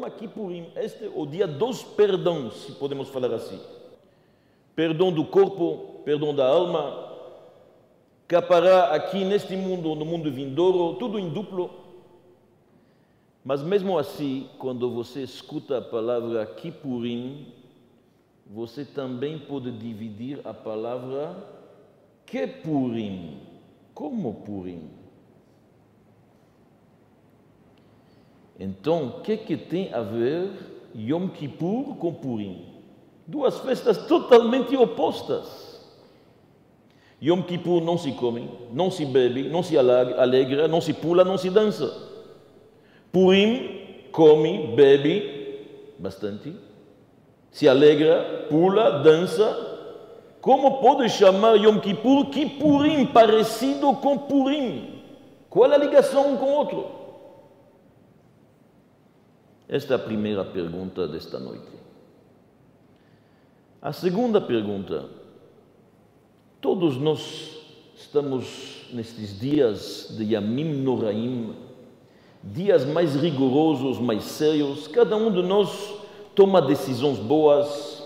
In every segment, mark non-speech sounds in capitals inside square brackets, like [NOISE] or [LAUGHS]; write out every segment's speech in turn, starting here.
Yom Kippurim, este é o dia dos perdões, se podemos falar assim. Perdão do corpo, perdão da alma, capará aqui neste mundo, no mundo vindouro, tudo em duplo. Mas mesmo assim, quando você escuta a palavra Kippurim, você também pode dividir a palavra Kepurim. Como Purim? Então, o que, que tem a ver Yom Kippur com Purim? Duas festas totalmente opostas. Yom Kippur não se come, não se bebe, não se alegra, não se pula, não se dança. Purim come, bebe bastante, se alegra, pula, dança. Como pode chamar Yom Kippur Kippurim parecido com Purim? Qual é a ligação um com o outro? Esta é a primeira pergunta desta noite. A segunda pergunta: todos nós estamos nestes dias de Yamim Noraim, dias mais rigorosos, mais sérios. Cada um de nós toma decisões boas,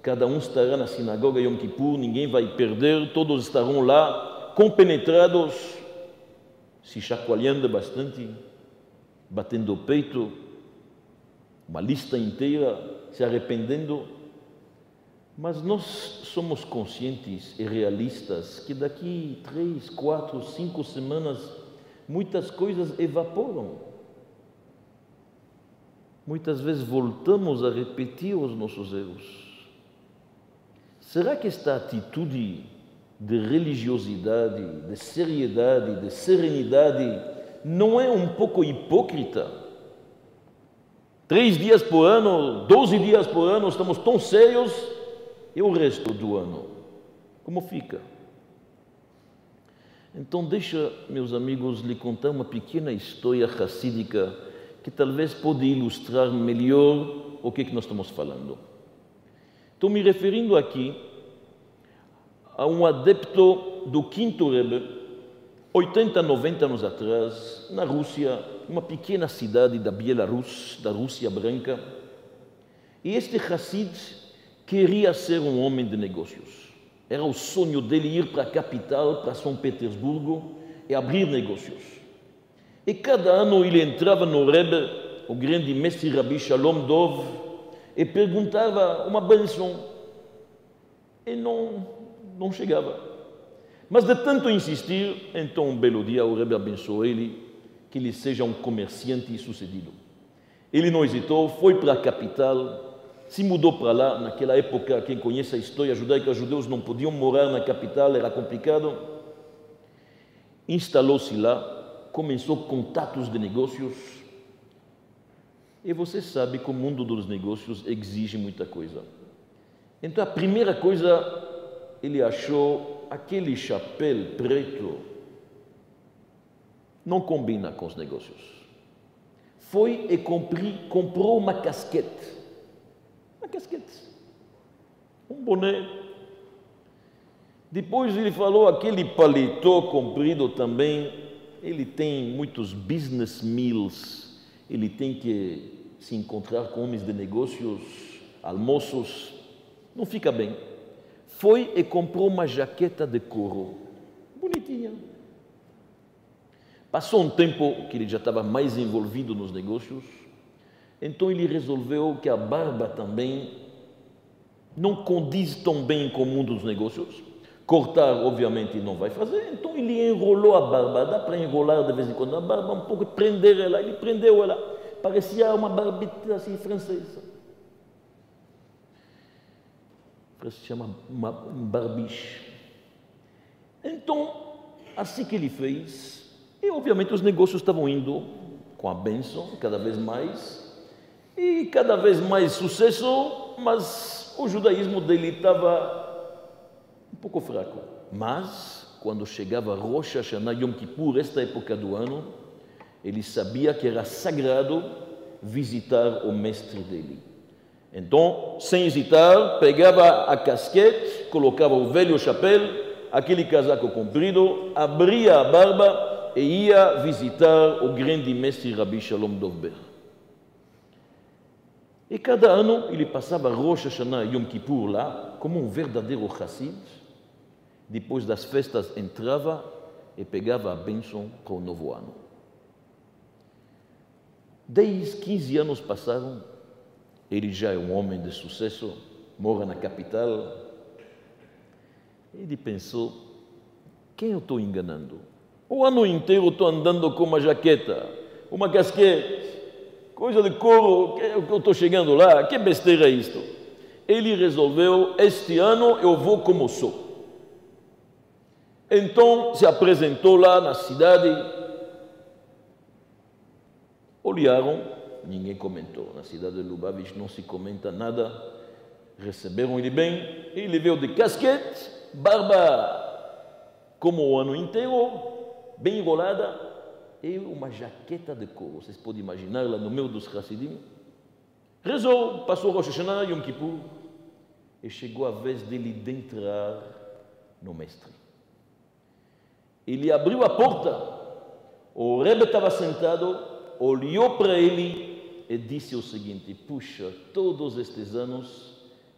cada um estará na sinagoga Yom Kippur, ninguém vai perder, todos estarão lá, compenetrados, se chacoalhando bastante, batendo o peito uma lista inteira se arrependendo, mas nós somos conscientes e realistas que daqui três, quatro, cinco semanas muitas coisas evaporam. Muitas vezes voltamos a repetir os nossos erros. Será que esta atitude de religiosidade, de seriedade, de serenidade não é um pouco hipócrita? Três dias por ano, doze dias por ano, estamos tão sérios, e o resto do ano? Como fica? Então, deixa, meus amigos, lhe contar uma pequena história racídica que talvez pode ilustrar melhor o que, é que nós estamos falando. Estou me referindo aqui a um adepto do quinto Rebbe, 80, 90 anos atrás, na Rússia, uma pequena cidade da Bielorrússia, da Rússia branca, e este Hassid queria ser um homem de negócios. Era o sonho dele ir para a capital, para São Petersburgo, e abrir negócios. E cada ano ele entrava no Rebbe, o grande mestre Rabi Shalom Dov, e perguntava uma benção. E não, não chegava. Mas de tanto insistir, então um belo dia o Rebbe abençoou ele que ele seja um comerciante sucedido. Ele não hesitou, foi para a capital, se mudou para lá. Naquela época, quem conhece a história judaica, os judeus não podiam morar na capital, era complicado. Instalou-se lá, começou contatos de negócios. E você sabe que o mundo dos negócios exige muita coisa. Então, a primeira coisa, ele achou aquele chapéu preto não combina com os negócios. Foi e compri, comprou uma casquete. Uma casquete. Um boné. Depois ele falou aquele paletó comprido também. Ele tem muitos business meals. Ele tem que se encontrar com homens de negócios, almoços. Não fica bem. Foi e comprou uma jaqueta de couro. Bonitinha Passou um tempo que ele já estava mais envolvido nos negócios, então ele resolveu que a barba também não condiz tão bem com o mundo dos negócios. Cortar, obviamente, não vai fazer, então ele enrolou a barba. Dá para enrolar de vez em quando a barba, um pouco, prender ela. Ele prendeu ela. Parecia uma barbita assim francesa. Se chama uma, um barbiche. Então, assim que ele fez, e, obviamente, os negócios estavam indo com a bênção cada vez mais e cada vez mais sucesso, mas o judaísmo dele estava um pouco fraco. Mas, quando chegava Rosh Hashanah Yom Kippur, esta época do ano, ele sabia que era sagrado visitar o mestre dele. Então, sem hesitar, pegava a casquete, colocava o velho chapéu, aquele casaco comprido, abria a barba ia visitar o grande mestre Rabbi Shalom Dovber. E cada ano ele passava Rosh Hashanah e Yom Kippur lá, como um verdadeiro Hassid. Depois das festas entrava e pegava a bênção para o novo ano. 10, 15 anos passaram, ele já é um homem de sucesso, mora na capital. Ele pensou: quem eu estou enganando? O ano inteiro estou andando com uma jaqueta, uma casquete, coisa de couro, que eu estou chegando lá, que besteira é isto? Ele resolveu: este ano eu vou como sou. Então se apresentou lá na cidade, olharam, ninguém comentou. Na cidade de Lubavitch não se comenta nada. Receberam ele bem, ele veio de casquete, barba como o ano inteiro, bem enrolada, e uma jaqueta de couro. Vocês podem imaginar lá no meio dos Hassidim. Rezou, passou Rosh Hashanah, Yom Kippur, e chegou a vez dele de entrar no mestre. Ele abriu a porta, o Rebbe estava sentado, olhou para ele e disse o seguinte: Puxa, todos estes anos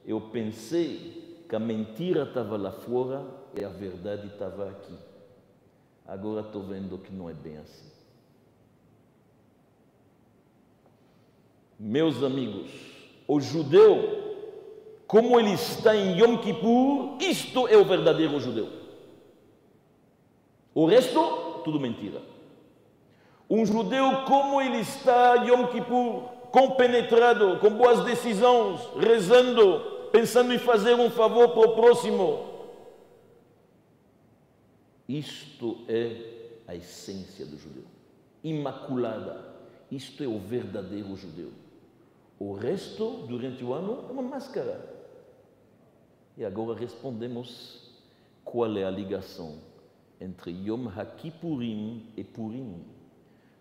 eu pensei que a mentira estava lá fora e a verdade estava aqui. Agora estou vendo que não é bem assim. Meus amigos, o judeu, como ele está em Yom Kippur, isto é o verdadeiro judeu. O resto, tudo mentira. Um judeu, como ele está, Yom Kippur, compenetrado, com boas decisões, rezando, pensando em fazer um favor para o próximo. Isto é a essência do judeu. Imaculada. Isto é o verdadeiro judeu. O resto, durante o ano, é uma máscara. E agora respondemos qual é a ligação entre Yom HaKippurim e Purim.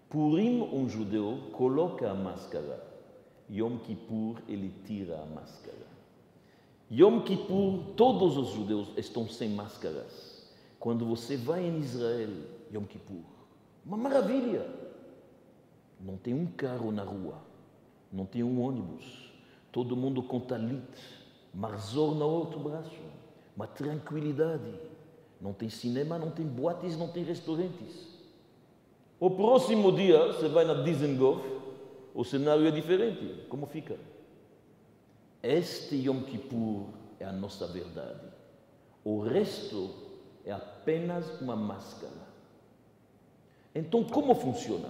Purim, um judeu coloca a máscara. Yom Kippur, ele tira a máscara. Yom Kippur, todos os judeus estão sem máscaras. Quando você vai em Israel, Yom Kippur, uma maravilha. Não tem um carro na rua, não tem um ônibus, todo mundo com talit, marzor no outro braço, uma tranquilidade não tem cinema, não tem boates, não tem restaurantes. O próximo dia você vai na Dizengoff, o cenário é diferente. Como fica? Este Yom Kippur é a nossa verdade. O resto é apenas uma máscara. Então, como funciona?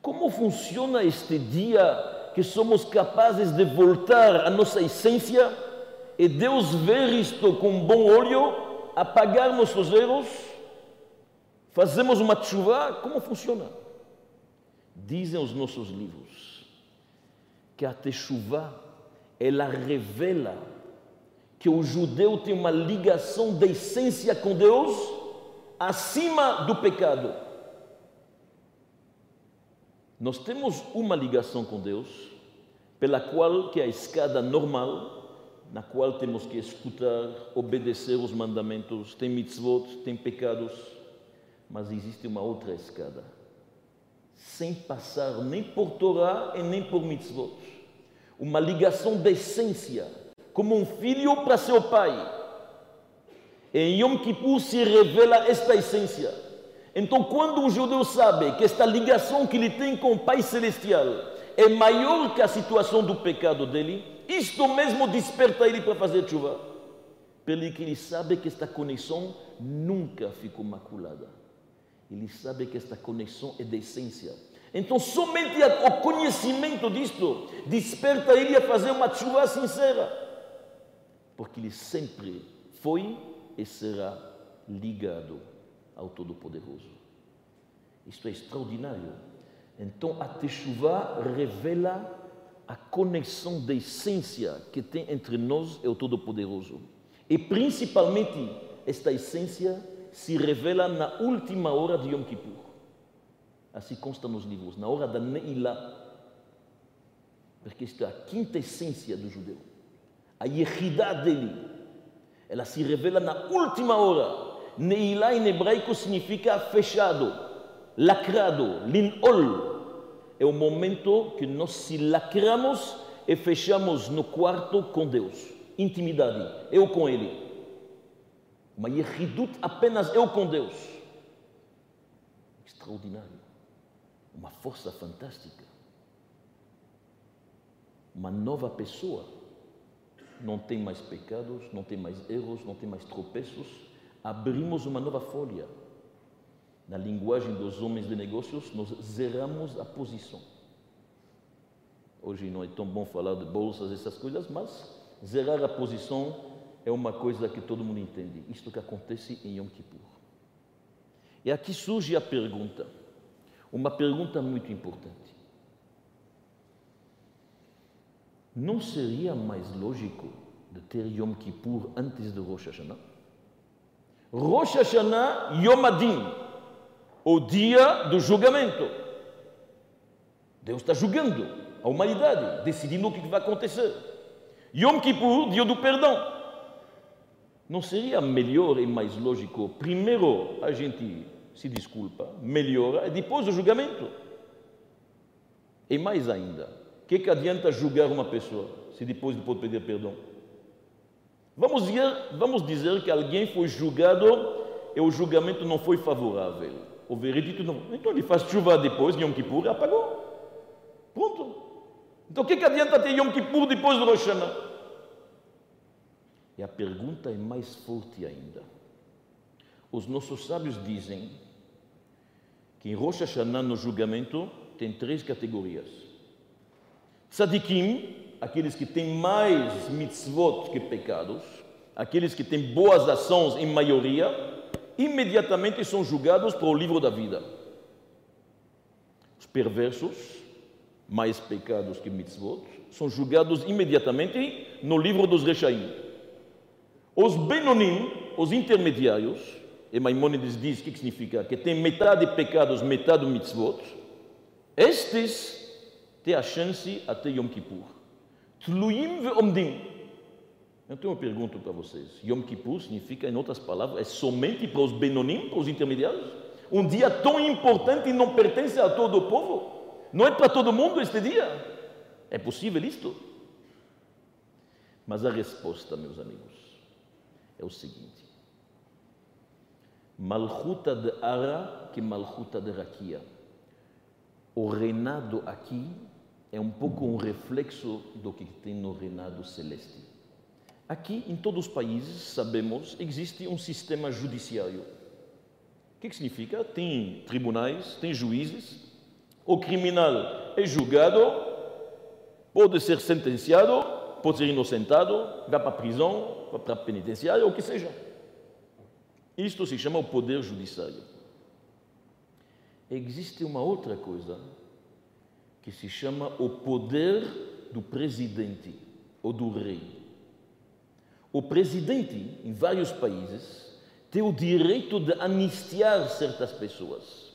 Como funciona este dia que somos capazes de voltar à nossa essência e Deus ver isto com bom olho apagar nossos erros, fazemos uma chuva, como funciona? Dizem os nossos livros que a techuva ela revela que o judeu tem uma ligação de essência com Deus acima do pecado. Nós temos uma ligação com Deus pela qual que é a escada normal na qual temos que escutar, obedecer os mandamentos, tem mitzvot, tem pecados, mas existe uma outra escada, sem passar nem por Torá e nem por mitzvot. Uma ligação de essência, como um filho para seu pai. Em Yom Kippur se revela esta essência. Então, quando um judeu sabe que esta ligação que ele tem com o Pai Celestial é maior que a situação do pecado dele, isto mesmo desperta ele para fazer chuva. Pelo que ele sabe que esta conexão nunca ficou maculada. Ele sabe que esta conexão é de essência. Então, somente o conhecimento disto desperta ele a fazer uma chuva sincera. Porque ele sempre foi e será ligado ao Todo-Poderoso. Isto é extraordinário. Então, a Teshuvah revela a conexão da essência que tem entre nós e o Todo-Poderoso. E principalmente, esta essência se revela na última hora de Yom Kippur. Assim consta nos livros, na hora da Neilá. Porque esta é a quinta essência do judeu. A Yehidá dele. Ela se revela na última hora. Neilá em hebraico significa fechado, lacrado, linol, é o momento que nós se lacramos e fechamos no quarto com Deus. Intimidade, eu com Ele. Uma yehidut apenas eu com Deus. Extraordinário. Uma força fantástica. Uma nova pessoa. Não tem mais pecados, não tem mais erros, não tem mais tropeços. Abrimos uma nova folha. Na linguagem dos homens de negócios, nós zeramos a posição. Hoje não é tão bom falar de bolsas, essas coisas, mas zerar a posição é uma coisa que todo mundo entende. Isto que acontece em Yom Kippur. E aqui surge a pergunta, uma pergunta muito importante. Não seria mais lógico de ter Yom Kippur antes de Rosh Hashanah? Rosh Hashanah, Yom Adin, o dia do julgamento. Deus está julgando a humanidade, decidindo o que vai acontecer. Yom Kippur, dia do perdão. Não seria melhor e mais lógico, primeiro a gente se desculpa, melhora, e depois o julgamento? E mais ainda, que, que adianta julgar uma pessoa se depois pode pedir perdão? Vamos dizer, vamos dizer que alguém foi julgado e o julgamento não foi favorável. O veredito não. Então ele faz chuva depois, Yom Kippur, apagou. Pronto. Então o que, que adianta ter Yom Kippur depois do Rosh Hashanah? E a pergunta é mais forte ainda. Os nossos sábios dizem que em Rosh Hashanah, no julgamento, tem três categorias. Tzadikim, aqueles que têm mais mitzvot que pecados, aqueles que têm boas ações em maioria, imediatamente são julgados para o livro da vida. Os perversos, mais pecados que mitzvot, são julgados imediatamente no livro dos Rechaim. Os Benonim, os intermediários, e Maimônides diz o que significa? Que tem metade pecados, metade mitzvot. Estes têm a chance até Yom Kippur. Tluim ve'omdim. Eu tenho uma pergunta para vocês. Yom Kippur significa, em outras palavras, é somente para os Benonim, para os intermediários? Um dia tão importante e não pertence a todo o povo? Não é para todo mundo este dia? É possível isto? Mas a resposta, meus amigos, é o seguinte: Malchuta de Ara que Malchuta de Rakia. O reinado aqui é um pouco um reflexo do que tem no reinado celeste. Aqui, em todos os países, sabemos, existe um sistema judiciário. O que, significa? Tem tribunais, tem juízes, o criminal é julgado, pode ser sentenciado, pode ser inocentado, vai para a prisão, para a penitenciária, o que seja. Isto se chama o poder judiciário. Existe uma outra coisa que se chama o poder do presidente ou do rei. O presidente, em vários países, tem o direito de anistiar certas pessoas.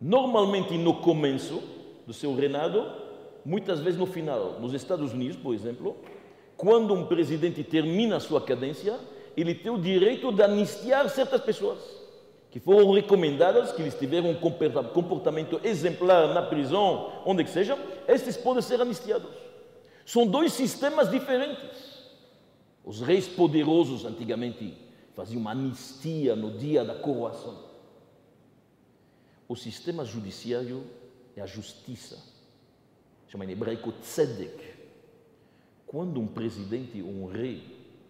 Normalmente no começo do seu reinado, muitas vezes no final. Nos Estados Unidos, por exemplo, quando um presidente termina a sua cadência, ele tem o direito de anistiar certas pessoas que foram recomendadas, que eles tiveram um comportamento exemplar na prisão, onde que seja, estes podem ser anistiados. São dois sistemas diferentes. Os reis poderosos antigamente faziam uma anistia no dia da coroação. O sistema judiciário é a justiça, chama em hebraico tzedek, quando um presidente ou um rei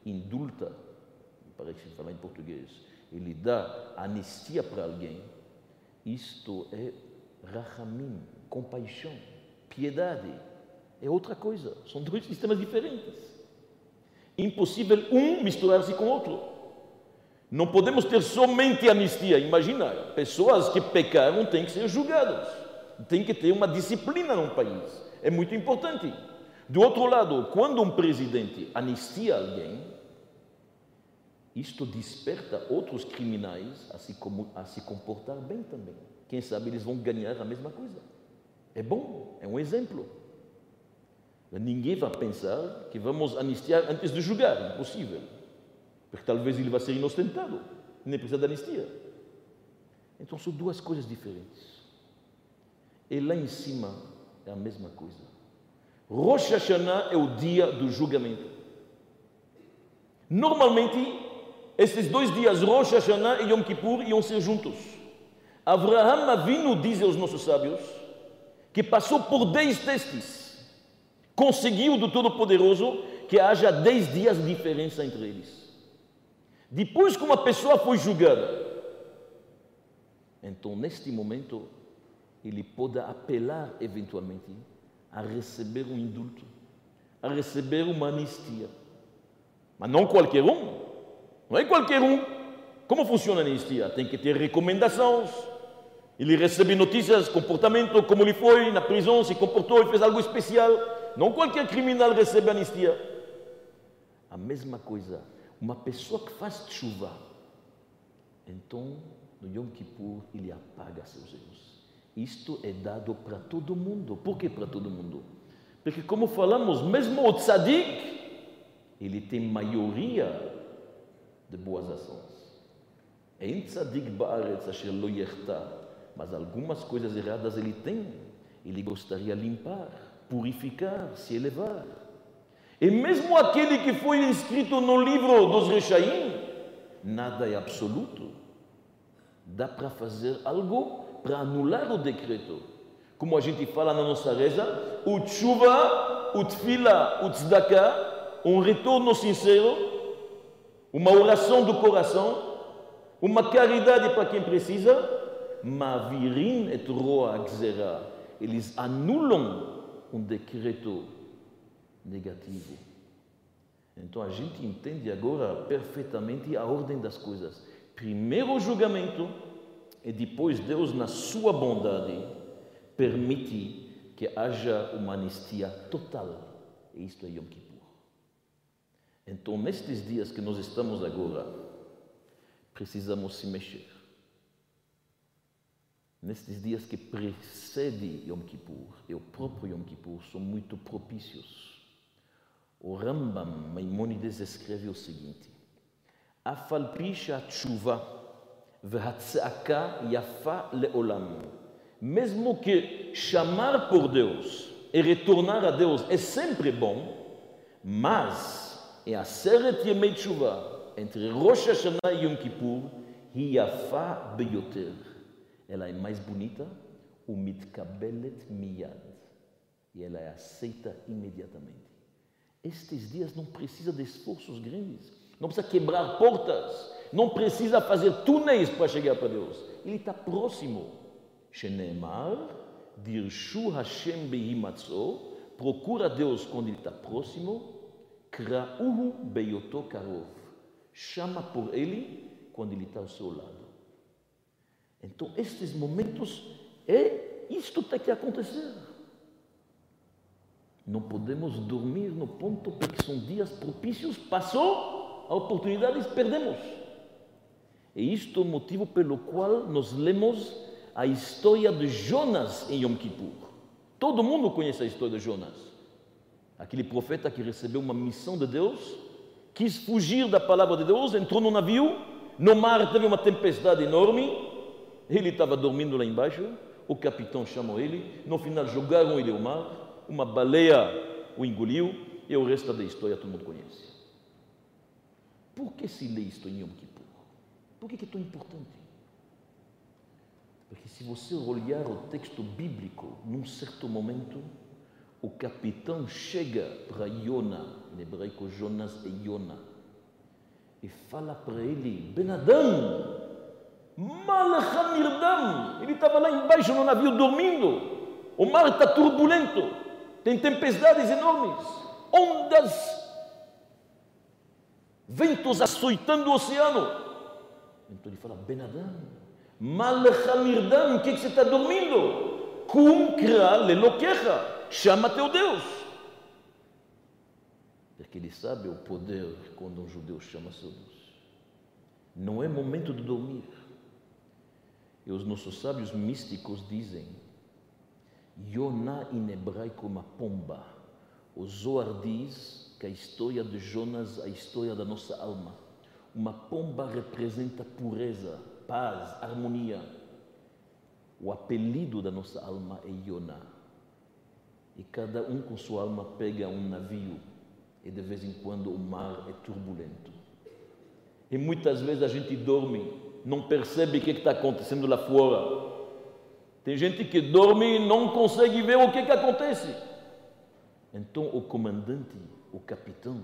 indulta, parece falar em português, ele dá anistia para alguém, isto é rachamim, compaixão, piedade. É outra coisa, são dois sistemas diferentes. Impossível um misturar-se com o outro. Não podemos ter somente anistia. Imagina, pessoas que pecaram têm que ser julgadas. Tem que ter uma disciplina num país. É muito importante. Do outro lado, quando um presidente anistia alguém, isto desperta outros criminais a se, a se comportar bem também. Quem sabe eles vão ganhar a mesma coisa. É bom, é um exemplo. Ninguém vai pensar que vamos anistiar antes de julgar, impossível. Porque talvez ele vai ser inocentado, nem precisa de anistia. Então são duas coisas diferentes. E lá em cima é a mesma coisa. Rosh Hashanah é o dia do julgamento. Normalmente, esses dois dias, Rosh Hashanah e Yom Kippur, iam ser juntos. Abraham Avinu, dizem os nossos sábios, que passou por dez testes, conseguiu do Todo-Poderoso que haja dez dias de diferença entre eles. Depois que uma pessoa foi julgada, então neste momento ele pode apelar eventualmente a receber um indulto, a receber uma anistia. Mas não qualquer um. Não é qualquer um. Como funciona a anistia? Tem que ter recomendações. Ele recebe notícias, comportamento, como ele foi na prisão, se comportou e fez algo especial. Não qualquer criminal recebe anistia. A mesma coisa, uma pessoa que faz chuva, então no Yom Kippur ele apaga seus erros. Isto é dado para todo mundo. Por que para todo mundo? Porque, como falamos, mesmo o tzadik, ele tem maioria de boas ações. Lo mas algumas coisas erradas ele tem. Ele gostaria limpar, purificar, se elevar. E mesmo aquele que foi inscrito no livro dos Rechaim, nada é absoluto. Dá para fazer algo para anular o decreto. Como a gente fala na nossa reza, o tshuva, o tfila, o tzedakah, um retorno sincero, uma oração do coração, uma caridade para quem precisa, mavirin et roa gzera. Eles anulam um decreto negativo. Então a gente entende agora perfeitamente a ordem das coisas. Primeiro o julgamento, e depois Deus, na sua bondade, permite que haja uma anistia total. E isto é Yom Kippur. Então, nestes dias que nós estamos agora, precisamos se mexer. Nestes dias que precedem Yom Kippur, e o próprio Yom Kippur, são muito propícios. O Rambam Maimonides escreve o seguinte: Afal tshuva vehatzeaka yafa leolam. Mesmo que chamar por Deus e retornar a Deus é sempre bom, mas é a Seret Yemei Tshuva, entre Rosh Hashanah e Yom Kippur, Yafa Beyoter. Ela é mais bonita, o Mitkabelet Miyad. E ela é aceita imediatamente. Estes dias não precisa de esforços grandes, não precisa quebrar portas, não precisa fazer túneis para chegar para Deus. Ele está próximo. Shenemar, Dirshu Hashem Behimatzo, procura Deus quando ele está próximo. Krauhu Beyoto Karov, chama por ele quando ele está ao seu lado. Então, estes momentos, é isto tem que acontecer. Não podemos dormir no ponto porque são dias propícios. Passou a oportunidade e perdemos. E isto é o motivo pelo qual nós lemos a história de Jonas em Yom Kippur. Todo mundo conhece a história de Jonas. Aquele profeta que recebeu uma missão de Deus, quis fugir da palavra de Deus, entrou no navio, no mar teve uma tempestade enorme, ele estava dormindo lá embaixo, o capitão chamou ele, no final jogaram ele ao mar, uma baleia o engoliu, e o resto da história todo mundo conhece. Por que se lê isto em Yom Kippur? Por que é tão importante? Porque se você olhar o texto bíblico, num certo momento, o capitão chega para Yona, em hebraico Jonas é Yona, e fala para ele: Benadam, Malachamirdam. Ele estava lá embaixo no navio dormindo. O mar está turbulento, tem tempestades enormes, ondas, ventos açoitando o oceano. Então ele fala, Benadam, Malachamirdam, o que, que você está dormindo? Cum kra leloquecha, chama teu Deus. Porque ele sabe o poder quando um judeu chama seu Deus. Não é momento de dormir. E os nossos sábios místicos dizem, Yonah em hebraico uma pomba. O Zohar diz que a história de Jonas é a história da nossa alma. Uma pomba representa pureza, paz, harmonia. O apelido da nossa alma é Yonah. E cada um com sua alma pega um navio e de vez em quando o mar é turbulento. E muitas vezes a gente dorme, não percebe o que está acontecendo lá fora. Tem gente que dorme e não consegue ver o que, que acontece. Então o comandante, o capitão,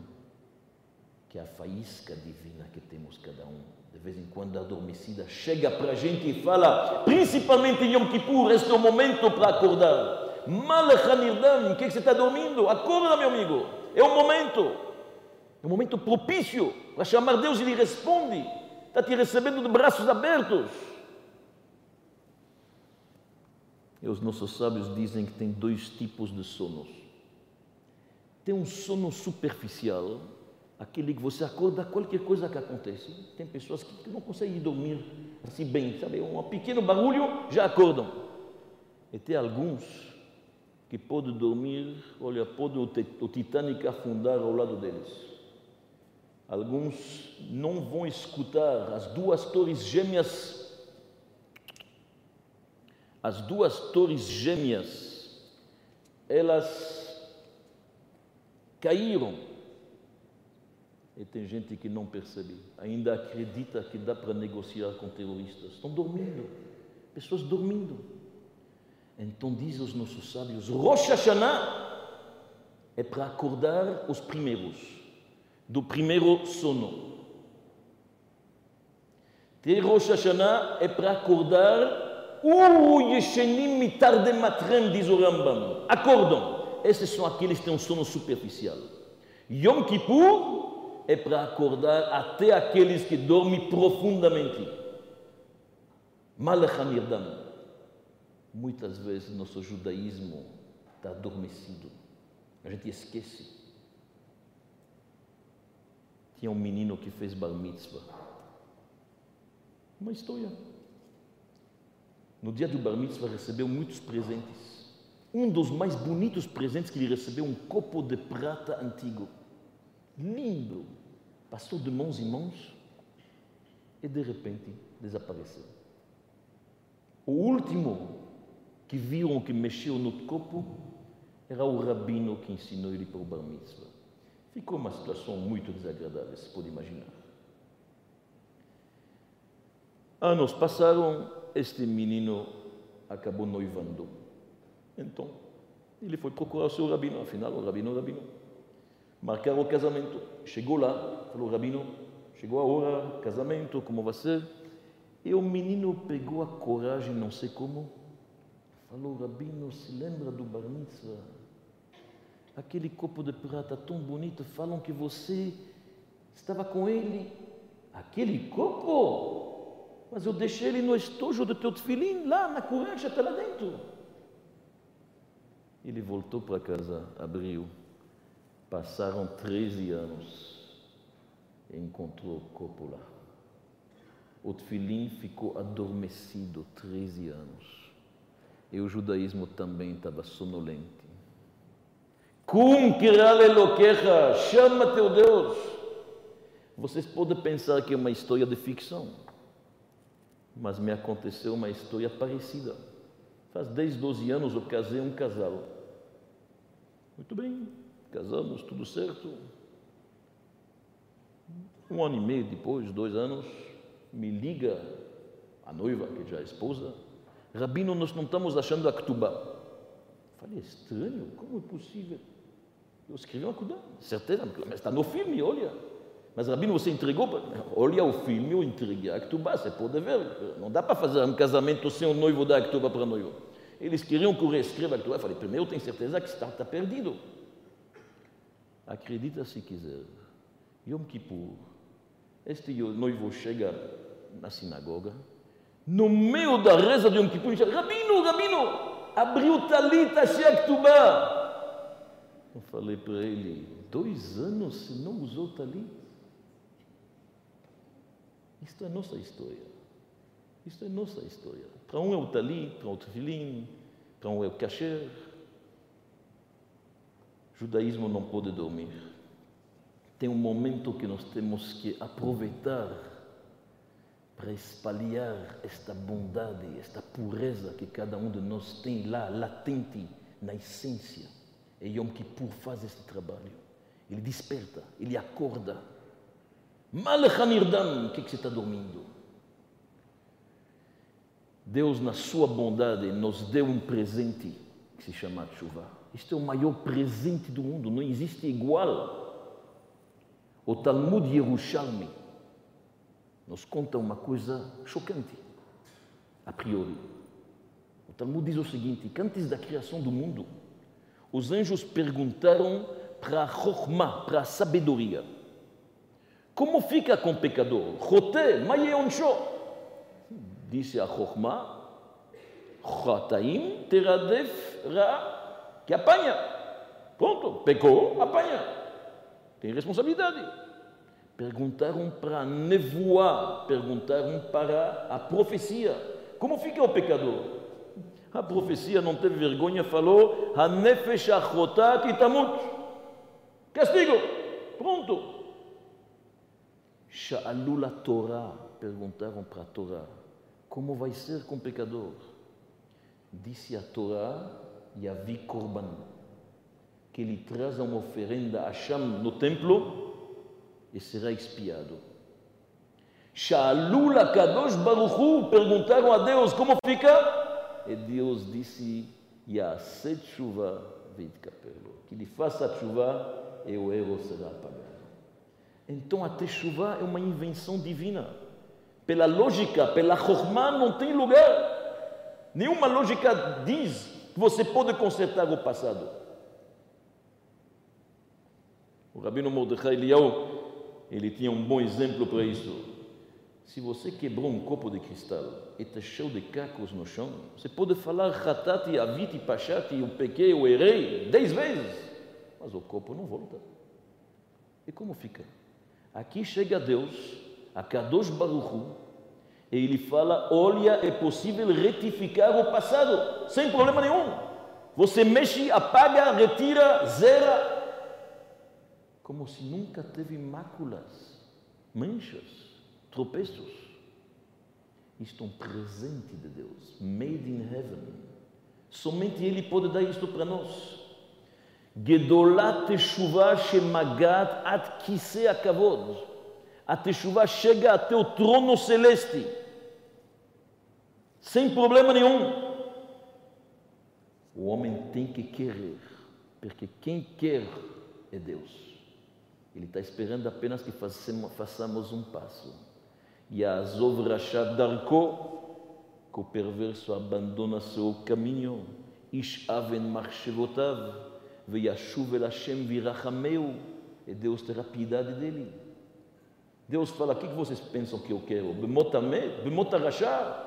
que é a faísca divina que temos cada um, de vez em quando adormecida, chega para a gente e fala, principalmente em Yom Kippur, este é o momento para acordar. Malachanirdam, o que, que você está dormindo? Acorda, meu amigo, é o momento, é um momento propício para chamar Deus e Ele responde, está te recebendo de braços abertos. E os nossos sábios dizem que tem dois tipos de sonos. Tem um sono superficial, aquele que você acorda qualquer coisa que acontece. Tem pessoas que não conseguem dormir assim bem, sabe? Um pequeno barulho já acordam. E tem alguns que podem dormir, olha, pode o Titanic afundar ao lado deles. Alguns não vão escutar as duas torres gêmeas as duas torres gêmeas, elas caíram. E tem gente que não percebe, ainda acredita que dá para negociar com terroristas. Estão dormindo, pessoas dormindo. Então diz os nossos sábios, Rosh Hashanah é para acordar os primeiros, do primeiro sono. Ter Rosh Hashanah é para acordar o Yeshenim mitarde matrem, diz o Rambam. Acordam. Esses são aqueles que têm um sono superficial. Yom Kippur é para acordar até aqueles que dormem profundamente. Malachamirdam. Muitas vezes nosso judaísmo está adormecido. A gente esquece. Tinha um menino que fez bar mitzvah. Uma história. No dia do Bar Mitzvah recebeu muitos presentes. Um dos mais bonitos presentes que ele recebeu, um copo de prata antigo. Lindo. Passou de mãos em mãos e de repente desapareceu. O último que viram que mexeu no copo era o rabino que ensinou ele para o Bar Mitzvah. Ficou uma situação muito desagradável, se pode imaginar. Anos passaram este menino acabou noivando. Então, ele foi procurar o seu rabino, afinal, o rabino, o rabino. Marcaram o casamento. Chegou lá, falou, rabino, chegou a hora, casamento, como vai ser? E o menino pegou a coragem, não sei como, falou, rabino, se lembra do bar mitzvah? Aquele copo de prata tão bonito, falam que você estava com ele. Aquele copo? Mas eu deixei ele no estojo do teu tefilim, lá na corrente, até lá dentro. Ele voltou para casa, abriu. Passaram 13 anos e encontrou o copo lá. O tefilim ficou adormecido 13 anos. E o judaísmo também estava sonolente. Cum kiraleloquecha, chama teu Deus. Vocês podem pensar que é uma história de ficção mas me aconteceu uma história parecida. Faz 10, 12 anos eu casei um casal. Muito bem, casamos, tudo certo. Um ano e meio depois, dois anos, me liga a noiva, que já é esposa, Rabino, nós não estamos achando a Ktubá. Falei, é estranho, como é possível? Eu escrevi uma Ktubá, certeza, mas está no filme, olha. Mas, Rabino, você entregou? Olha o filme, eu entreguei a Actuba, você pode ver. Não dá para fazer um casamento sem o noivo dar a Actuba para noivo. Eles queriam que eu reescreva a Actuba. Eu falei, primeiro, tem certeza que está, está perdido. Acredita se quiser. Yom Kippur, este noivo chega na sinagoga, no meio da reza de Yom Kippur, Rabino, Rabino, abriu o talit, achei a Actuba. Eu falei para ele, dois anos se não usou o talit? Isto é nossa história. Isto é nossa história. Para um é o talit, para outro filim, para um é o kasher. Judaísmo não pode dormir. Tem um momento que nós temos que aproveitar para espalhar esta bondade, esta pureza que cada um de nós tem lá, latente, na essência. E Yom Kippur faz esse trabalho. Ele desperta, ele acorda. Malechanirdam, o que, que você está dormindo? Deus, na sua bondade, nos deu um presente que se chama chuva. Este é o maior presente do mundo, não existe igual. O Talmud Yerushalmi nos conta uma coisa chocante, a priori. O Talmud diz o seguinte: que antes da criação do mundo, os anjos perguntaram para Chokhmah, para a sabedoria: como fica com o pecador? Rote, mayeonsho. Disse a Chokhmah: Chotaim teradef ra, que apanha. Pronto, pecou, apanha. Tem responsabilidade. Perguntaram para a nevoa, perguntaram para a profecia: como fica o pecador? A profecia não teve vergonha, falou: Hanefesh achotat itamut. Castigo. Pronto. Sha'alul a Torá. Perguntaram para a Torá: como vai ser com o pecador? Disse a Torá: Yavi Korban. Que ele traz uma oferenda a Hashem no templo e será expiado. Sha'alul a Kadosh Baruchu. Perguntaram a Deus: como fica? E Deus disse: Yaset chuva capelo. Que ele faça chuva e o erro será apagado. Então a techuva é uma invenção divina. Pela lógica, pela chormá, não tem lugar. Nenhuma lógica diz que você pode consertar o passado. O Rabino Mordechai Eliyahu, ele tinha um bom exemplo para isso. Se você quebrou um copo de cristal e está cheio de cacos no chão, você pode falar Hatati, Aviti, Pachati, eu pequei, eu errei, dez vezes, mas o copo não volta. E como fica? Aqui chega Deus, a Kadosh Baruchu, e ele fala: Olha, é possível retificar o passado, sem problema nenhum. Você mexe, apaga, retira, zera, como se nunca teve máculas, manchas tropeços. Isto é um presente de Deus, made in heaven. Somente Ele pode dar isto para nós. Gedolat Teshuvah Shemagat At Kisei Akavod. A Teshuvah chega até o trono celeste, sem problema nenhum. O homem tem que querer, porque quem quer é Deus. Ele está esperando apenas que façamos um passo. Yazov Rashad Darko, que o perverso abandona seu caminho, Ish Aven Marchevotav, Veyashuv El Hashem Virachameu, e Deus terá piedade dele. Deus fala: o que vocês pensam que eu quero? Bemotame, Bemotarashá,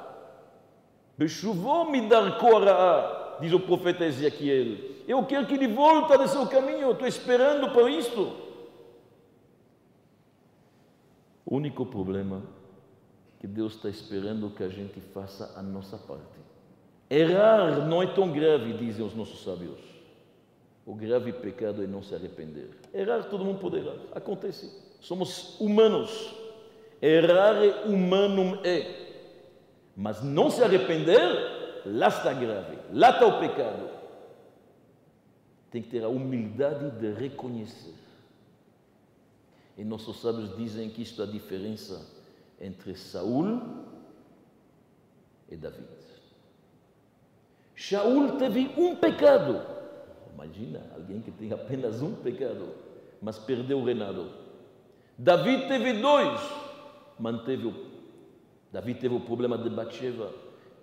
Beshuvó Midarko Ara'a, diz o profeta Ezequiel. Eu quero que ele volte do seu caminho, estou esperando para isto. O único problema que Deus está esperando que a gente faça a nossa parte. Errar não é tão grave, dizem os nossos sábios. O grave pecado é não se arrepender. Errar, todo mundo pode errar. Acontece. Somos humanos. Errar é humanum é. Mas não se arrepender, lá está grave. Lá está o pecado. Tem que ter a humildade de reconhecer. E nossos sábios dizem que isto é a diferença entre Saul e David. Shaul teve um pecado. Imagina alguém que tem apenas um pecado, mas perdeu o reinado. David teve dois, manteve o. David teve o problema de Bathsheba,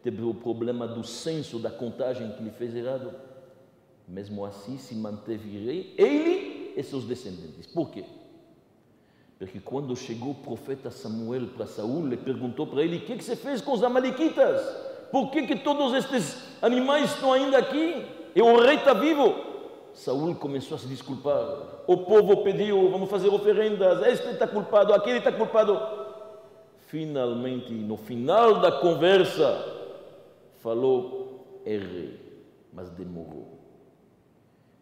teve o problema do censo, da contagem que ele fez errado. Mesmo assim, se manteve rei, ele e seus descendentes. Por quê? Porque quando chegou o profeta Samuel para Saul, ele perguntou para ele: O que, que você fez com os Amalequitas? Por que, que todos estes animais estão ainda aqui? E o rei está vivo. Saul começou a se desculpar. O povo pediu: Vamos fazer oferendas. Este está culpado, aquele está culpado. Finalmente, no final da conversa, falou: Errei, mas demorou.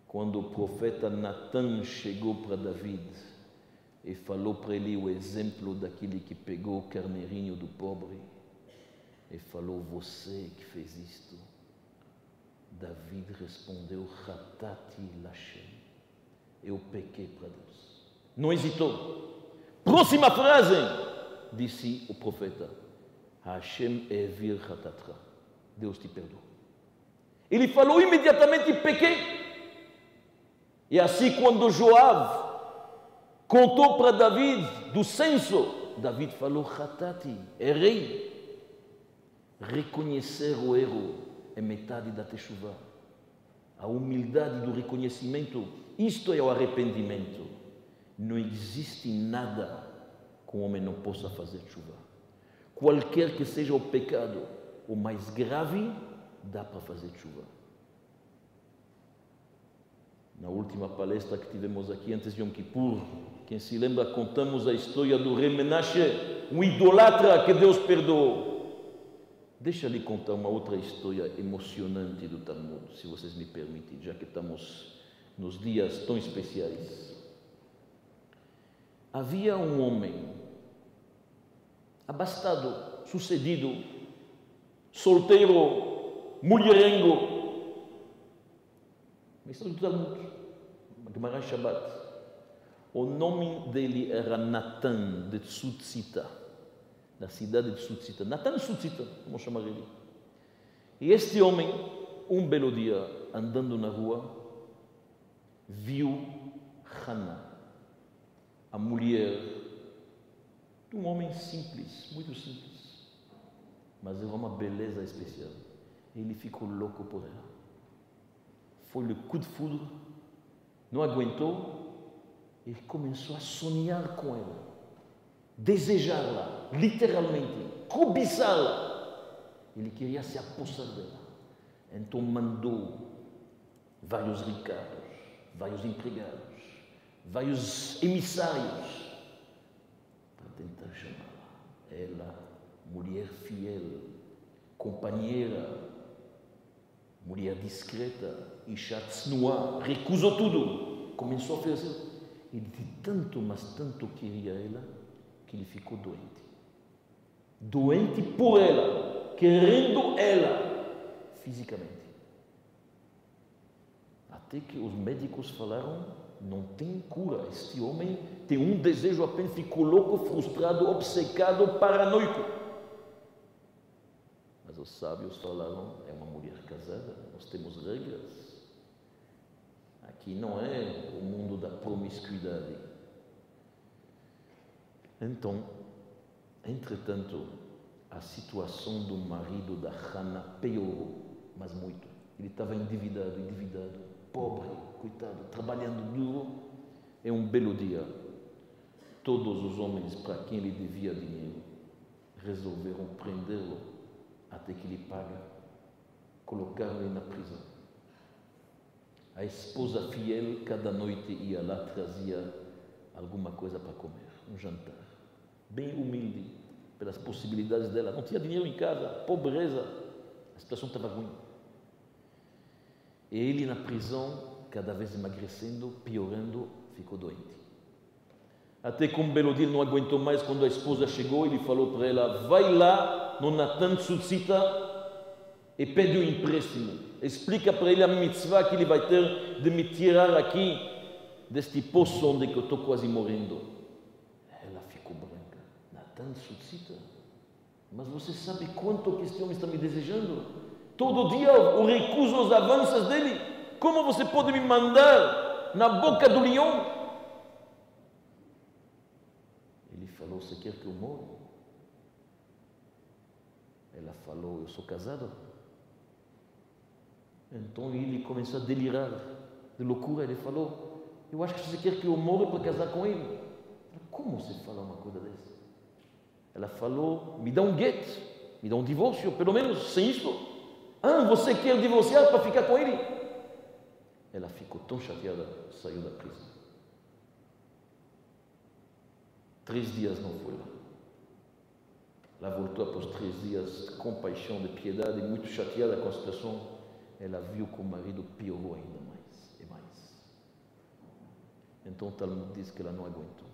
Quando o profeta Natan chegou para David, e falou para ele o exemplo daquele que pegou o carneirinho do pobre e falou: Você que fez isto, David respondeu: Ratati Lashem. Eu pequei para Deus. Não hesitou. Próxima frase, disse o profeta: Hashem evir ratatra. Deus te perdoa. Ele falou imediatamente: pequei. E assim, quando Joab contou para David do censo, David falou: Ratati, errei. Reconhecer o erro é metade da techuva. A humildade do reconhecimento, isto é o arrependimento. Não existe nada que o homem não possa fazer chuva. Qualquer que seja o pecado, o mais grave, dá para fazer chuva. Na última palestra que tivemos aqui antes de Yom Kippur, quem se lembra, contamos a história do rei Menashe, um idolatra que Deus perdoou. Deixa lhe contar uma outra história emocionante do Talmud, se vocês me permitem, já que estamos nos dias tão especiais. Havia um homem abastado, sucedido, solteiro, mulherengo. Uma história do Talmud, Gemara Shabbat. O nome dele era Natan de Tsutzita da cidade de Sutzita, Natan Sutzita, vamos chamar ele. E este homem, um belo dia, andando na rua, viu Hannah, a mulher de um homem simples, muito simples, mas era uma beleza especial. Ele ficou louco por ela. Foi le coup de foudre, não aguentou e começou a sonhar com ela desejá-la, literalmente, cobiçá-la. Ele queria se apossar dela. Então mandou vários ricados, vários empregados, vários emissários para tentar chamá-la. Ela, mulher fiel, companheira, mulher discreta, Isha Tznoa, recusou tudo. Começou a oferecer. Ele de tanto, mas tanto queria ela, que ele ficou doente. Doente por ela, querendo ela fisicamente. Até que os médicos falaram: não tem cura. Este homem tem um desejo apenas, ficou louco, frustrado, obcecado, paranoico. Mas os sábios falaram: é uma mulher casada, nós temos regras. Aqui não é o mundo da promiscuidade. Então, entretanto, a situação do marido da Hannah piorou, mas muito. Ele estava endividado, endividado, pobre, coitado, trabalhando duro. É um belo dia. Todos os homens para quem ele devia dinheiro resolveram prendê-lo até que ele paga. Colocaram ele na prisão. A esposa fiel cada noite ia lá trazia alguma coisa para comer, um jantar bem humilde, pelas possibilidades dela. Não tinha dinheiro em casa, pobreza, a situação estava ruim. E ele na prisão, cada vez emagrecendo, piorando, ficou doente. Até que um belo dia não aguentou mais quando a esposa chegou, ele falou para ela: Vai lá no Natan Tsutsita e pede um empréstimo. Explica para ele a mitzvah que ele vai ter de me tirar aqui deste poço onde eu estou quase morrendo. Ela ficou branca. Natan suscita. Mas você sabe quanto que este homem está me desejando? Todo dia eu recuso os avanços dele. Como você pode me mandar na boca do leão? Ele falou: Você quer que eu morra? Ela falou: Eu sou casado. Então ele começou a delirar de loucura. Ele falou: Eu acho que você quer que eu morra para casar com ele. Como você fala uma coisa dessa? Ela falou: me dá um get, me dá um divórcio, pelo menos sem isso. Ah, você quer divorciar para ficar com ele? Ela ficou tão chateada, saiu da prisão. Três dias não foi lá. Ela voltou após três dias de compaixão, de piedade, muito chateada com a situação. Ela viu que o marido piorou ainda mais e mais. Então o Talmud diz que ela não aguentou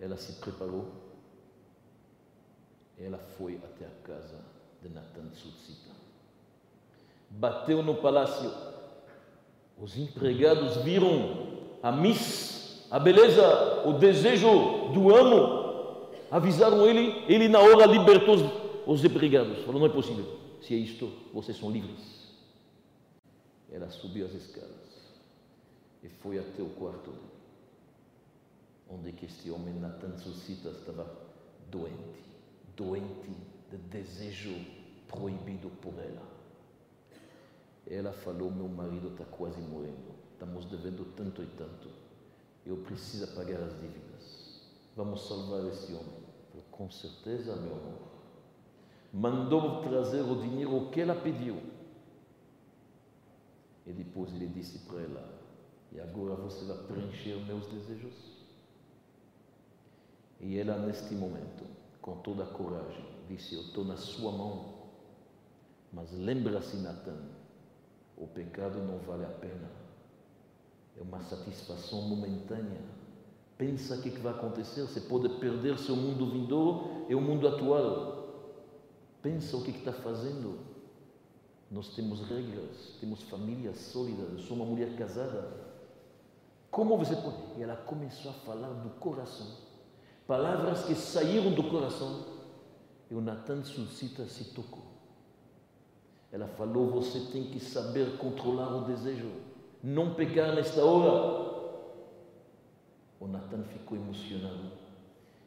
ela se preparou, ela foi até a casa de Natan Tsutsita. bateu no palácio. Os empregados viram a miss, a beleza, o desejo do amo. Avisaram ele, ele na hora libertou os empregados. Falou: não é possível. Se é isto, vocês são livres. Ela subiu as escadas e foi até o quarto dele, onde que este homem, Natan Suscita, estava doente, doente de desejo proibido por ela. Ela falou: Meu marido está quase morrendo, estamos devendo tanto e tanto, eu preciso pagar as dívidas. Vamos salvar esse homem. Com certeza, meu amor. Mandou trazer o dinheiro que ela pediu. E depois ele disse para ela: E agora você vai preencher meus desejos? E ela, neste momento, com toda a coragem, disse: Eu estou na sua mão. Mas lembra-se, Natan, o pecado não vale a pena. É uma satisfação momentânea. Pensa o que, vai acontecer. Você pode perder seu mundo vindouro e o mundo atual. Pensa o que, está fazendo. Nós temos regras, temos família sólida, eu sou uma mulher casada. Como você pode? E ela começou a falar do coração. Palavras que saíram do coração. E o Natan suscita se tocou. Ela falou: você tem que saber controlar o desejo, não pecar nesta hora. O Natan ficou emocionado.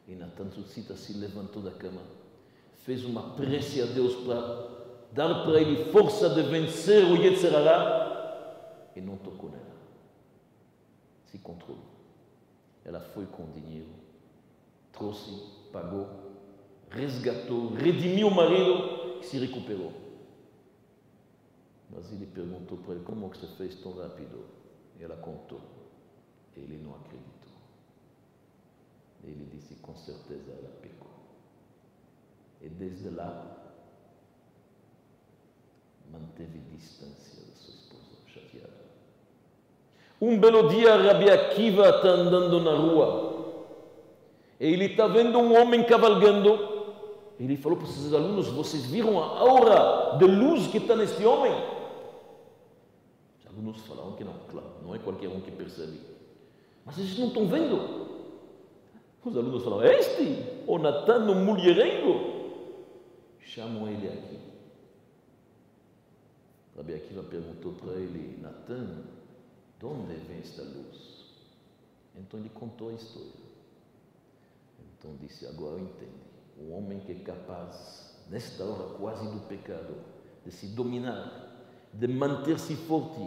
E Natan suscita se levantou da cama, fez uma prece a Deus para dar para ele força de vencer o Yetzerará e não tocou nela. Se controlou. Ela foi com dinheiro, trouxe, pagou, resgatou, redimiu o marido e se recuperou. Mas ele perguntou para ele: Como que você fez tão rápido? E ela contou. Ele não acreditou. Ele disse: Com certeza ela pecou. E desde lá, manteve distância da sua esposa, chateada. Um belo dia, Rabi Akiva está andando na rua. E ele está vendo um homem cavalgando. Ele falou para os seus alunos: Vocês viram a aura de luz que está neste homem? Os alunos falaram que não, claro, não é qualquer um que percebe. Mas eles não estão vendo. Os alunos falaram: Este, o Natan, o mulherengo. Chamam ele aqui. Rabi Akiva perguntou para ele, Natan, de onde vem esta luz? Então ele contou a história. Então disse, agora eu entendo. Um homem que é capaz, nesta hora quase do pecado, de se dominar, de manter-se forte,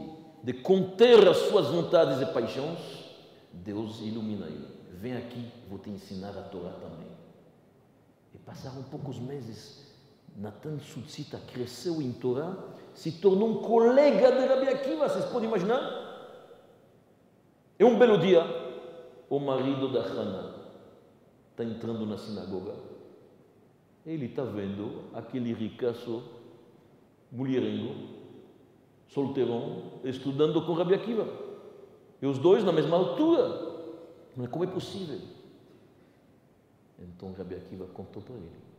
de conter as suas vontades e paixões, Deus ilumina ele. Vem aqui, vou te ensinar a Torá também. E passaram poucos meses, Natan Sutzita cresceu em Torá, se tornou um colega de Rabi Akiva, vocês podem imaginar? E um belo dia, o marido da Hana está entrando na sinagoga. Ele está vendo aquele ricaço mulherengo, solteirão, estudando com Rabi Akiva. E os dois na mesma altura. Mas como é possível? Então Rabi Akiva contou para ele.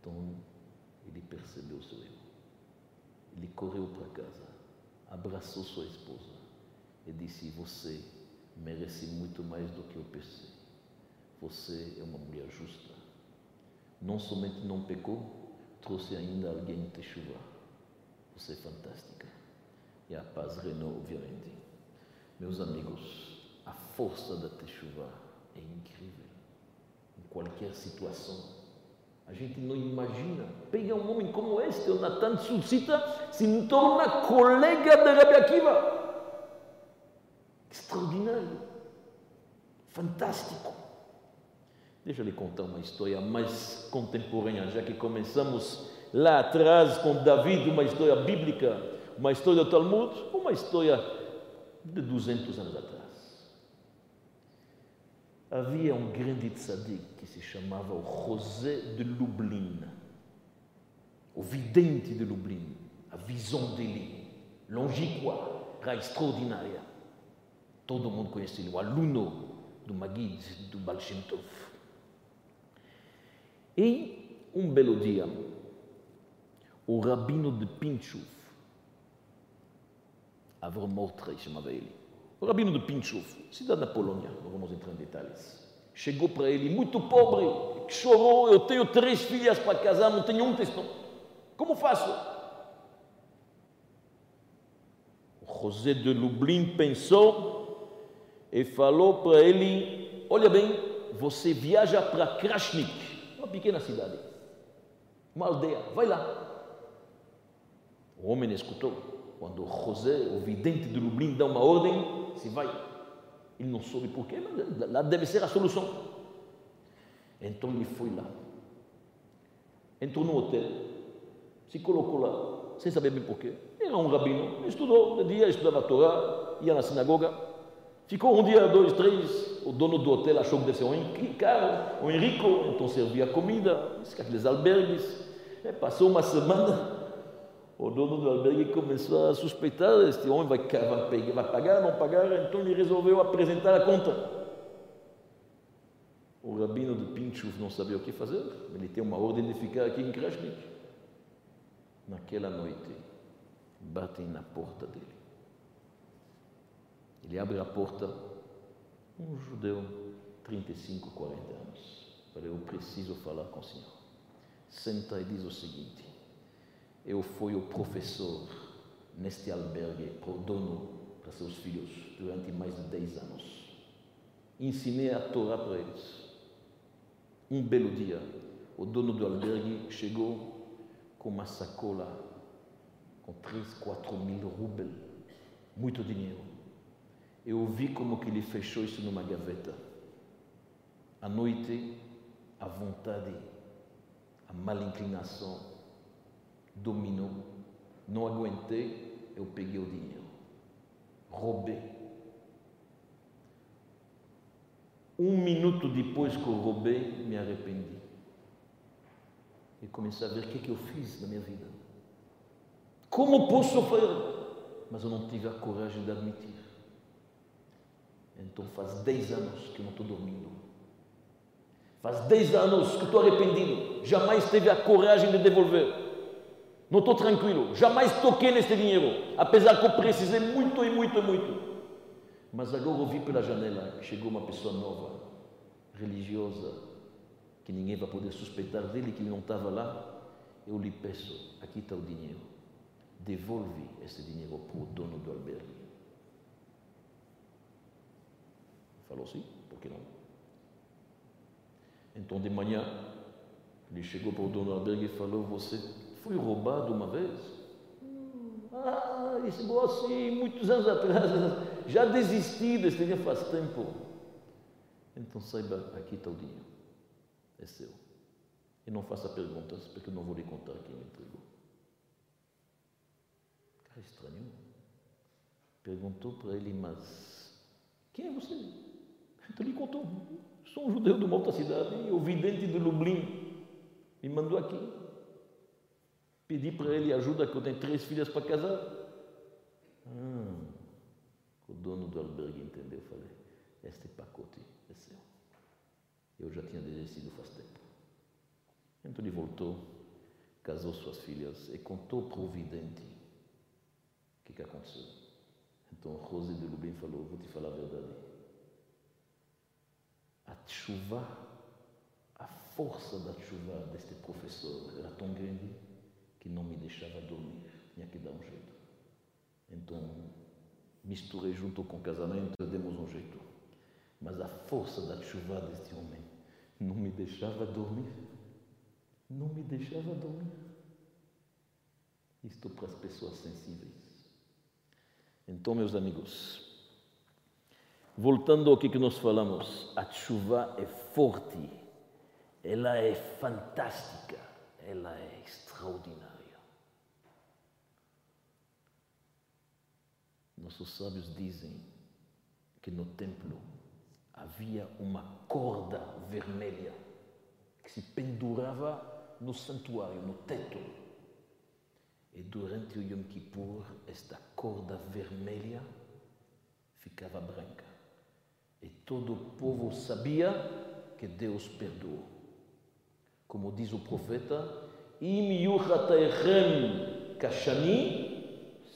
Então ele percebeu seu erro. Ele correu para casa, abraçou sua esposa e disse: Você merece muito mais do que eu pensei. Você é uma mulher justa. Não somente não pecou, trouxe ainda alguém em Teshuvah. Você é fantástica. E a paz reinou, obviamente. Meus amigos, a força da Teshuvah é incrível. Em qualquer situação. A gente não imagina. Pega um homem como este, o Natan suscita, se torna colega de Rabi Akiva. Extraordinário. Fantástico. Deixa eu lhe contar uma história mais contemporânea, já que começamos lá atrás com David, uma história bíblica, uma história do Talmud, uma história de 200 anos atrás. Havia um grande tzadik que se chamava o José de Lublin, o vidente de Lublin, a visão dele, longínqua, era extraordinária. Todo mundo conhece ele, o aluno do Magid, do Baal. E um belo dia, o rabino de Pinchuf Avram Mortrei chamava ele. O rabino de Pinchov, cidade da Polônia, não vamos entrar em detalhes. Chegou para ele, muito pobre, que chorou, eu tenho três filhas para casar, não tenho um texto. Como faço? José de Lublin pensou e falou para ele, olha bem, você viaja para Krasnik, uma pequena cidade, uma aldeia, vai lá. O homem escutou. Quando José, o vidente de Lublin, dá uma ordem, se vai. Ele não soube porquê, mas lá deve ser a solução. Então ele foi lá. Entrou no hotel, se colocou lá, sem saber bem porquê. Era um rabino, estudou, de dia estudava a Torá, ia na sinagoga. Ficou um dia, dois, três. O dono do hotel achou que deve ser um caro, um rico, então servia comida, aqueles albergues. Passou uma semana, o dono do albergue começou a suspeitar: este homem vai, vai, vai pagar, não pagar, então ele resolveu apresentar a conta. O rabino de Pinchuf não sabia o que fazer, ele tem uma ordem de ficar aqui em Krasnik. Naquela noite, batem na porta dele. Ele abre a porta, um judeu, 35, 40 anos. Falei, eu preciso falar com o senhor. Senta e diz o seguinte: eu fui o professor neste albergue, o dono, para seus filhos, durante mais de 10 anos. Ensinei a Torá para eles. Um belo dia, o dono do albergue chegou com uma sacola com 3, 4 mil rubel, muito dinheiro. Eu vi como que ele fechou isso numa gaveta. À noite, a vontade, a mal inclinação, dominou. Não aguentei, eu peguei o dinheiro. Roubei. Um minuto depois que eu roubei, me arrependi. E comecei a ver o que, é que eu fiz na minha vida. Como posso sofrer? Mas eu não tive a coragem de admitir. Então faz 10 anos que eu não estou dormindo. Faz 10 anos que estou arrependido. Jamais teve a coragem de devolver. Não estou tranquilo, jamais toquei nesse dinheiro, apesar que eu precisei muito e muito e muito. Mas agora eu vi pela janela, chegou uma pessoa nova, religiosa, que ninguém vai poder suspeitar dele que ele não estava lá. Eu lhe peço, aqui está o dinheiro, devolve esse dinheiro para o dono do albergue. Falou sim, por que não? Então de manhã, ele chegou para o dono do albergue e falou, você Fui roubado uma vez. Ah, isso chegou assim, muitos anos atrás. [LAUGHS] Já desisti desse dinheiro faz tempo. Então saiba, aqui está o dinheiro. É seu. E não faça perguntas, porque eu não vou lhe contar quem me entregou. Cara estranho. Perguntou para ele, mas quem é você? Então ele contou. Sou um judeu de uma outra cidade, o vidente de Lublin me mandou aqui. Pedi para ele ajuda, que eu tenho três filhas para casar. Hum, o dono do albergue entendeu. Falei: Este pacote é seu. Eu já tinha desistido faz tempo. Então ele voltou, casou suas filhas e contou para o vidente o que, que aconteceu. Então Rose de Lubim falou: Vou te falar a verdade. A chuva, a força da chuva deste professor era tão grande que não me deixava dormir, tinha que dar um jeito. Então, misturei junto com o casamento demos um jeito. Mas a força da chuva deste homem não me deixava dormir. Não me deixava dormir. Isto para as pessoas sensíveis. Então, meus amigos, voltando ao que nós falamos, a chuva é forte, ela é fantástica, ela é extraordinária. Nossos sábios dizem que no templo havia uma corda vermelha que se pendurava no santuário, no teto. E durante o Yom Kippur, esta corda vermelha ficava branca. E todo o povo sabia que Deus perdoou. Como diz o profeta, Im yuchataychem kashani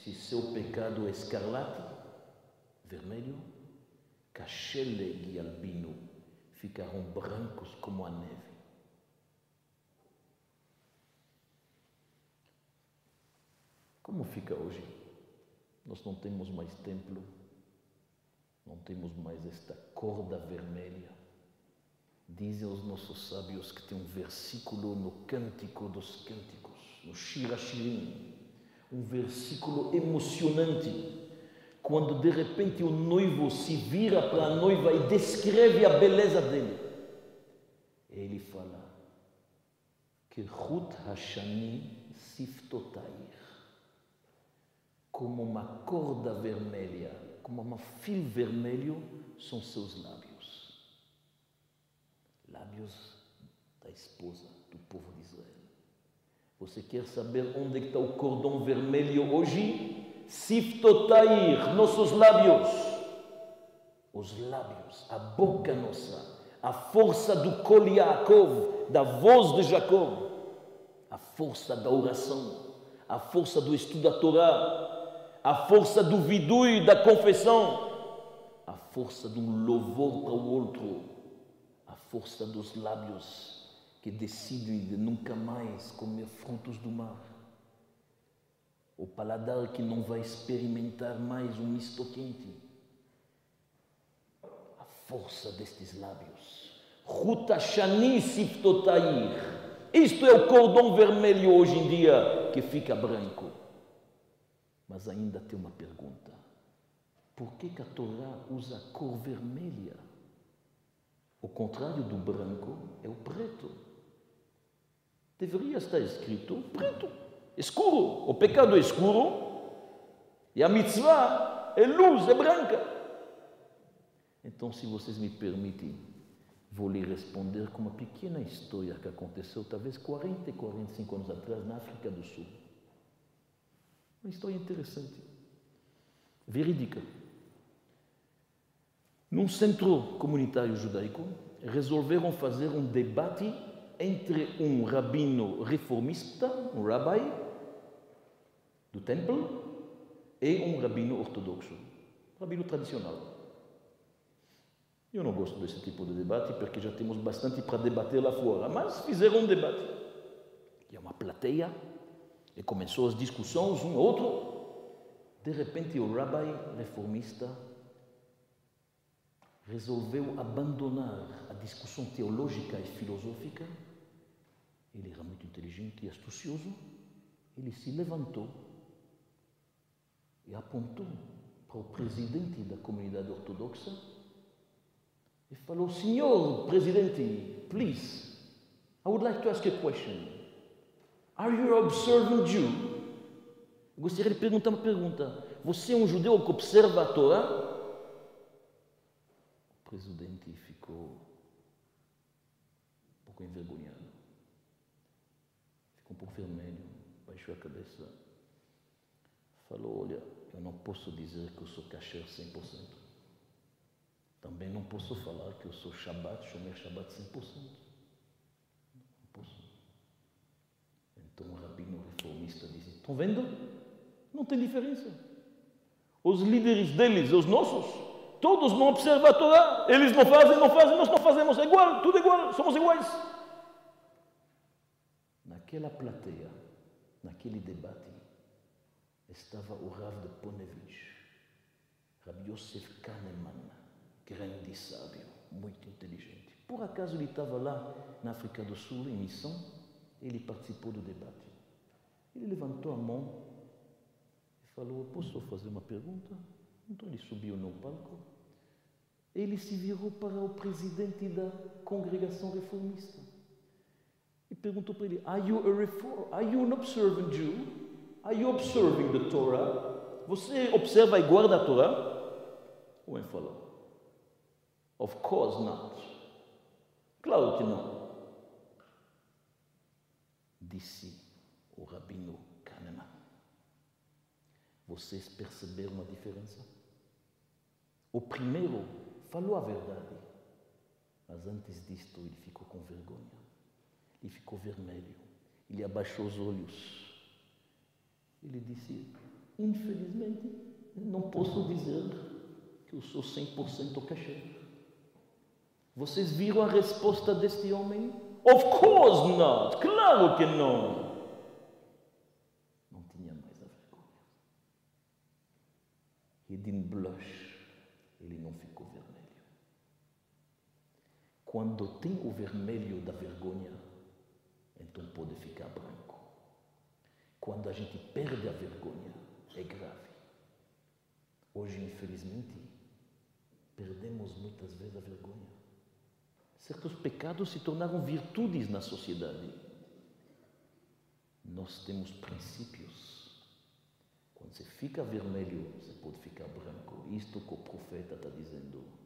se seu pecado é escarlate, vermelho, cachele e albino ficarão brancos como a neve. Como fica hoje? Nós não temos mais templo, não temos mais esta corda vermelha. Dizem os nossos sábios que tem um versículo no Cântico dos Cânticos, no Shirashirim, um versículo emocionante, quando de repente o noivo se vira para a noiva e descreve a beleza dele. Ele fala que Ruth Hashani Siftotair como uma corda vermelha, como um fio vermelho, são seus lábios. Lábios da esposa do povo. Você quer saber onde está o cordão vermelho hoje? Siftotair, nossos lábios. Os lábios, a boca nossa, a força do Kol Yaakov, da voz de Jacó, a força da oração, a força do estudo da Torá, a força do vidui, da confissão, a força um louvor para o outro, a força dos lábios que decidem de nunca mais comer frutos do mar, o paladar que não vai experimentar mais um misto quente, a força destes lábios. Ruta Shani Siftotair. Isto é o cordão vermelho hoje em dia que fica branco. Mas ainda tem uma pergunta. Por que, que a Torá usa a cor vermelha? O contrário do branco é o preto. Deveria estar escrito preto, escuro. O pecado é escuro e a mitzvah é luz, é branca. Então, se vocês me permitem, vou lhe responder com uma pequena história que aconteceu talvez 40 e 45 anos atrás na África do Sul. Uma história interessante, verídica. Num centro comunitário judaico, resolveram fazer um debate entre um rabino reformista, um rabbi do templo, e um rabino ortodoxo, rabino tradicional. Eu não gosto desse tipo de debate porque já temos bastante para debater lá fora, mas fizeram um debate. E é uma plateia e começou as discussões, um outro. De repente, o rabbi reformista resolveu abandonar a discussão teológica e filosófica. Ele era muito inteligente e astucioso. Ele se levantou e apontou para o presidente da comunidade ortodoxa e falou: Senhor presidente, please, I would like to ask a question. Are you observant Jew? Eu gostaria de perguntar uma pergunta. Você é um judeu que observa a Torá? O presidente ficou um pouco envergonhado. Ficou um pouco vermelho, baixou a cabeça. Falou: Olha, eu não posso dizer que eu sou kasher 100%. Também não posso falar que eu sou Shabbat, Shomer Shabbat 100%. Então o rabino reformista disse: Estão vendo? Não tem diferença. Os líderes deles, os nossos, todos não observam a Torá. Eles não fazem, não fazem, nós não fazemos. É igual, tudo igual, somos iguais. Naquela plateia, naquele debate, estava o Rav de Ponevich, Rabbi Yosef Kahneman, grande sábio, muito inteligente. Por acaso ele estava lá na África do Sul em missão ele participou do debate. Ele levantou a mão e falou: Posso fazer uma pergunta? Então ele subiu no palco. Ele se virou para o presidente da congregação reformista e perguntou para ele: Are you a reform? Are you an observant Jew? Are you observing the Torah? Você observa e guarda a Torá? O homem falou: Of course not. Claro que não disse o rabino Kahneman. Vocês perceberam a diferença? O primeiro falou a verdade, mas antes disto ele ficou com vergonha. Ele ficou vermelho. Ele abaixou os olhos. Ele disse: Infelizmente, não posso dizer que eu sou 100% cachê. Vocês viram a resposta deste homem? Of course not! Claro que não! Não tinha mais a vergonha. He didn't blush. Ele não ficou vermelho. Quando tem o vermelho da vergonha, então pode ficar branco. Quando a gente perde a vergonha, é grave. Hoje, infelizmente, perdemos muitas vezes a vergonha. Certos pecados se tornaram virtudes na sociedade. Nós temos princípios. Quando você fica vermelho, você pode ficar branco. Isto que o profeta está dizendo.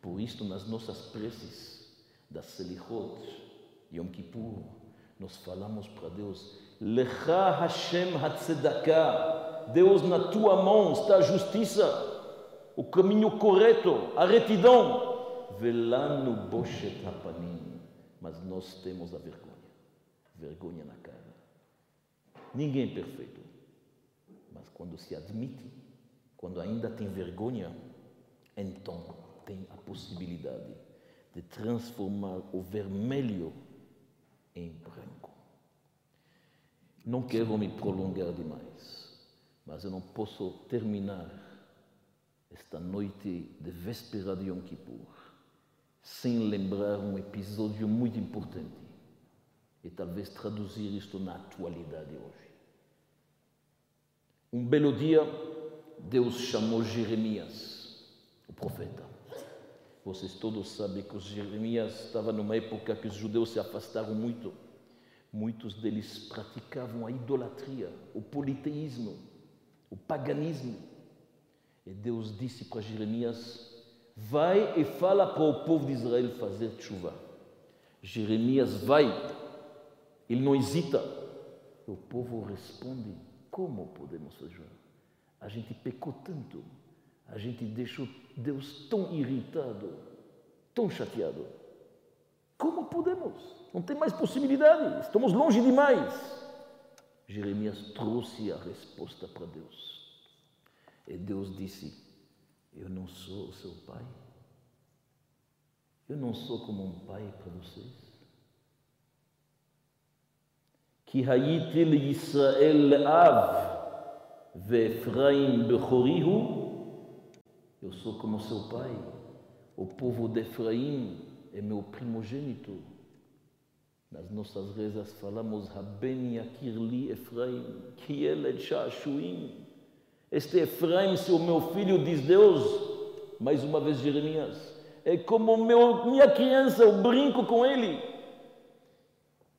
Por isto, nas nossas preces das Selichot, Yom Kippur, nós falamos para Deus, Lecha Hashem Hatzedakah, Deus na tua mão está a justiça, o caminho correto, a retidão. Velano Boshet Hapanim, mas nós temos a vergonha, vergonha na cara. Ninguém é perfeito, quando se admite, quando ainda tem vergonha, então tem a possibilidade de transformar o vermelho em branco. Não quero me prolongar demais, mas eu não posso terminar esta noite de véspera de Yom Kippur sem lembrar um episódio muito importante e talvez traduzir isto na atualidade hoje. Um belo dia, Deus chamou Jeremias, o profeta. Vocês todos sabem que Jeremias estava numa época que os judeus se afastaram muito. Muitos deles praticavam a idolatria, o politeísmo, o paganismo. E Deus disse para Jeremias: Vai e fala para o povo de Israel fazer chuva. Jeremias vai, ele não hesita. O povo responde: Como podemos fazer? A gente pecou tanto, a gente deixou Deus tão irritado, tão chateado. Como podemos? Não tem mais possibilidade, estamos longe demais. Jeremias trouxe a resposta para Deus. E Deus disse: Eu não sou o seu pai. Eu não sou como um pai para vocês. כי הייתי לישראל אב ואפרים בכורי הוא eu sou como seu pai. O povo de Efraim é meu primogênito. Nas nossas rezas falamos Haben Yakirli Efraim, Kieled Shashuim. Este Efraim, seu meu filho, diz Deus, mais uma vez Jeremias, é como meu, minha criança, eu brinco com ele.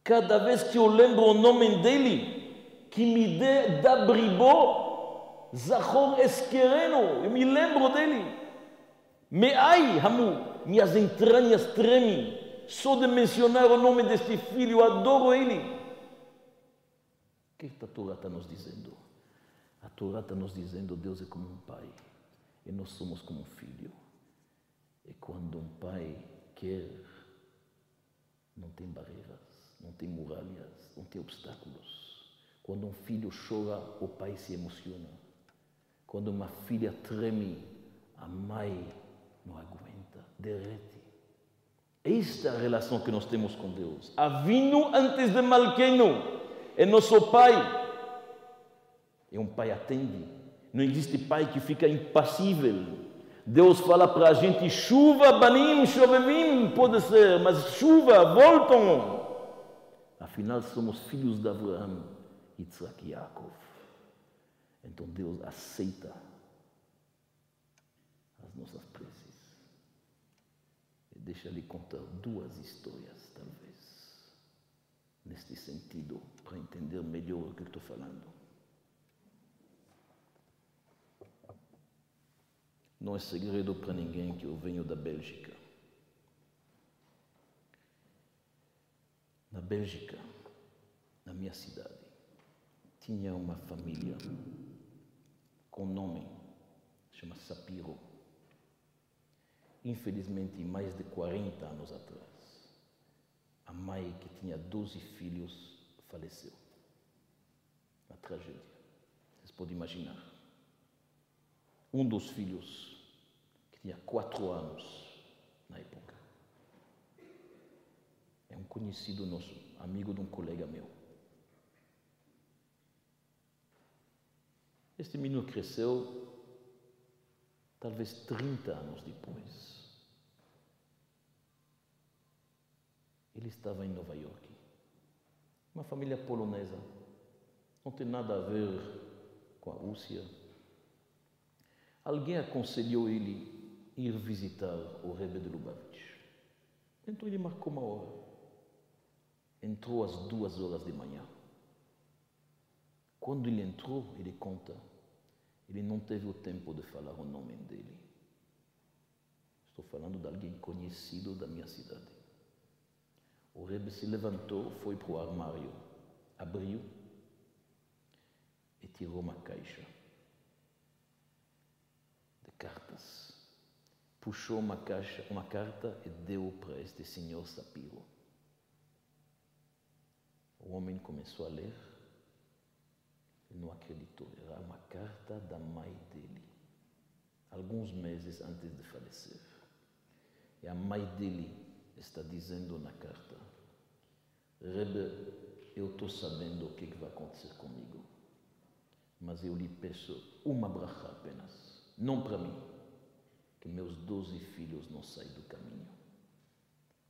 Cada vez que eu lembro o nome dele, que me dê da bribô, Zachor Esquereno, eu me lembro dele. Meai, Hamu, minhas entranhas tremem só de mencionar o nome deste filho, eu adoro ele. O que a Torá está nos dizendo? A Torá está nos dizendo Deus é como um pai e nós somos como um filho. E quando um pai quer, não tem barreiras, não tem muralhas, não tem obstáculos. Quando um filho chora, o pai se emociona. Quando uma filha treme, a mãe não aguenta, derrete. Esta é a relação que nós temos com Deus. Avino antes de Malqueno é nosso pai. E um pai atende. Não existe pai que fica impassível. Deus fala para a gente: chuva, banim, chovevim, pode ser, mas chuva, voltam. Afinal, somos filhos de Abraão, Yitzhak e Yaakov. Então Deus aceita as nossas preces. E deixa lhe contar duas histórias, talvez, neste sentido, para entender melhor o que estou falando. Não é segredo para ninguém que eu venho da Bélgica. Na Bélgica, na minha cidade, tinha uma família com nome, chama Sapiro. Infelizmente, mais de 40 anos atrás, a mãe que tinha 12 filhos faleceu. Uma tragédia. Vocês podem imaginar. Um dos filhos, que tinha quatro anos na época, é um conhecido nosso, amigo de um colega meu. Este menino cresceu talvez 30 anos depois. Ele estava em Nova York. Uma família polonesa. Não tem nada a ver com a Rússia. Alguém aconselhou ele ir visitar o Rebbe de Lubavitch. Então ele marcou uma hora. Entrou às duas horas de manhã. Quando ele entrou, ele conta, ele não teve o tempo de falar o nome dele. Estou falando de alguém conhecido da minha cidade. O Rebbe se levantou, foi para o armário, abriu e tirou uma caixa de cartas. Puxou uma caixa, uma carta e deu para este senhor Sapiro. O homem começou a ler. Ele não acreditou. Era uma carta da mãe dele, alguns meses antes de falecer. E a mãe dele está dizendo na carta: Rebbe, eu estou sabendo o que, que vai acontecer comigo, mas eu lhe peço uma bracha apenas, não para mim, que meus doze filhos não saiam do caminho,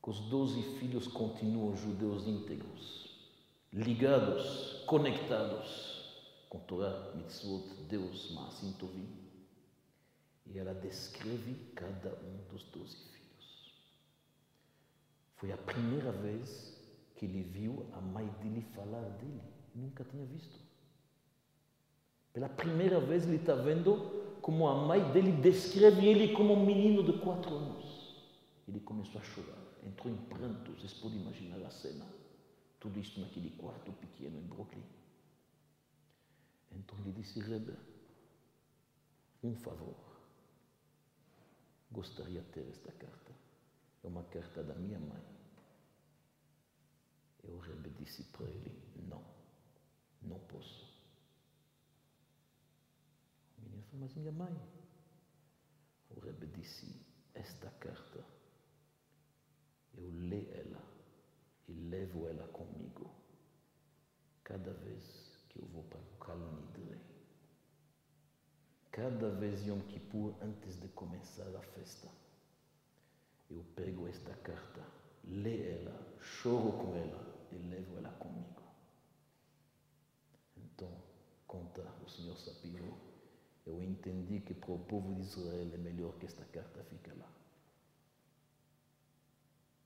que os doze filhos continuam judeus íntegros, ligados, conectados com Torá, Mitzvot, Deus, Maasim Tovim. E ela descreve cada um dos doze filhos. Foi a primeira vez que ele viu a mãe dele falar dele. Nunca tinha visto. Pela primeira vez ele está vendo como a mãe dele descreve ele como um menino de quatro anos. Ele começou a chorar, entrou em prantos. Vocês podem imaginar a cena. Tudo isso naquele quarto pequeno em Brooklyn. Então ele disse, Rebbe, um favor. Gostaria de ter esta carta. É uma carta da minha mãe. E o Rebbe disse para ele, não, não posso. O menino falou, mas minha mãe. O Rebbe disse, esta carta, eu leio ela e levo ela comigo cada vez que eu vou para o Kalnidre. Cada vez Yom Kippur, antes de começar a festa, eu pego esta carta, leio ela, choro com ela e levo ela comigo. Então, conta o Senhor Sapiro, eu entendi que para o povo de Israel é melhor que esta carta fique lá.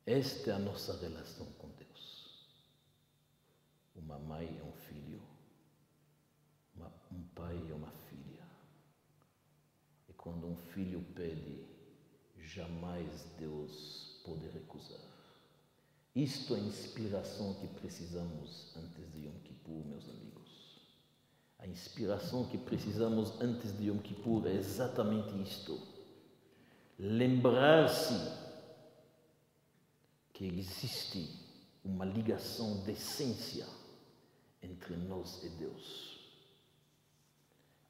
Esta é a nossa relação com Deus. Uma mãe é um filho, uma, um pai é uma filha. E quando um filho pede, jamais Deus pode recusar. Isto é a inspiração que precisamos antes de Yom Kippur, meus amigos. A inspiração que precisamos antes de Yom Kippur é exatamente isto. Lembrar-se que existe uma ligação de essência entre nós e Deus.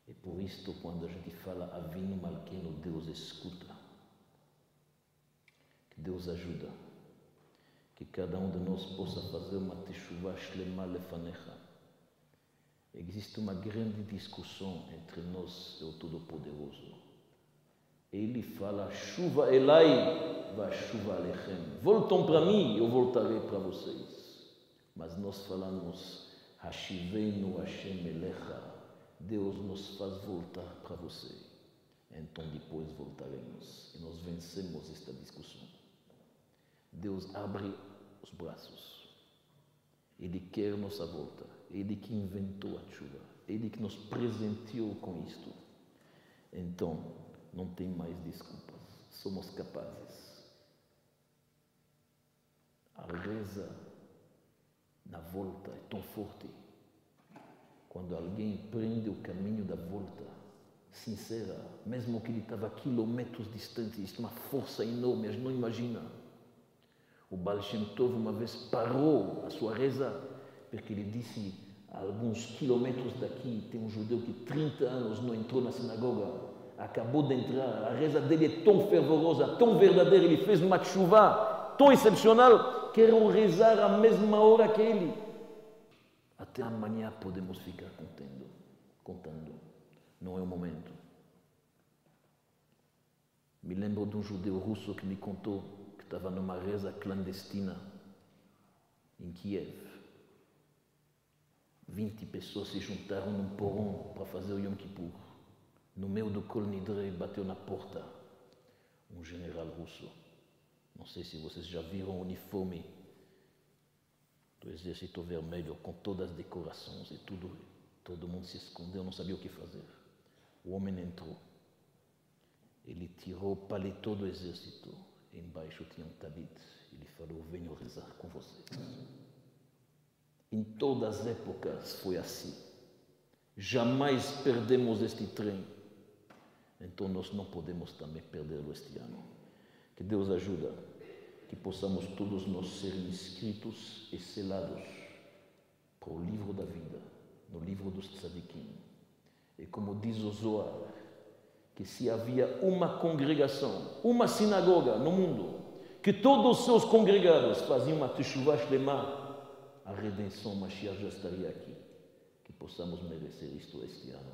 E por isto, quando a gente fala Avino Malqueno, Deus escuta. Que Deus ajuda. Que cada um de nós possa fazer uma teshuvah shlema lefanecha. Existe uma grande discussão entre nós e o Todo-Poderoso. Ele fala, chuva elai, vai chuva alechem. Voltam para mim, eu voltarei para vocês. Mas nós falamos, Hashivenu Hashem Elecha. Deus nos faz voltar para você. Então depois voltaremos e nós vencemos esta discussão. Deus abre os braços. Ele quer nossa volta. Ele que inventou a chuva. Ele que nos presenteou com isto. Então, não tem mais desculpas. Somos capazes. A reza na volta é tão forte. Quando alguém prende o caminho da volta, sincera, mesmo que ele estava quilômetros distante, isto é uma força enorme, a gente não imagina. O Baal Shem Tov uma vez parou a sua reza, porque ele disse, a alguns quilômetros daqui tem um judeu que 30 anos não entrou na sinagoga, acabou de entrar, a reza dele é tão fervorosa, tão verdadeira, ele fez uma chuva tão excepcional, quero rezar a mesma hora que ele. Até amanhã podemos ficar contando, contando. Não é o momento. Me lembro de um judeu russo que me contou que estava numa reza clandestina em Kiev. 20 pessoas se juntaram num porão para fazer o Yom Kippur. No meio do Kol Nidre bateu na porta um general russo. Não sei se vocês já viram o uniforme do exército vermelho com todas as decorações e tudo. Todo mundo se escondeu, não sabia o que fazer. O homem entrou. Ele tirou o paletó do exército. Embaixo tinha um talit. Ele falou: Venho rezar com vocês. Em todas as épocas foi assim. Jamais perdemos este trem. Então nós não podemos também perdê-lo este ano. Que Deus ajuda, que possamos todos nós ser inscritos e selados para o livro da vida, no livro dos tzadikim. E como diz o Zohar, que se havia uma congregação, uma sinagoga no mundo, que todos os seus congregados faziam uma teshuvah shlema, a redenção Mashiach já estaria aqui. Que possamos merecer isto este ano.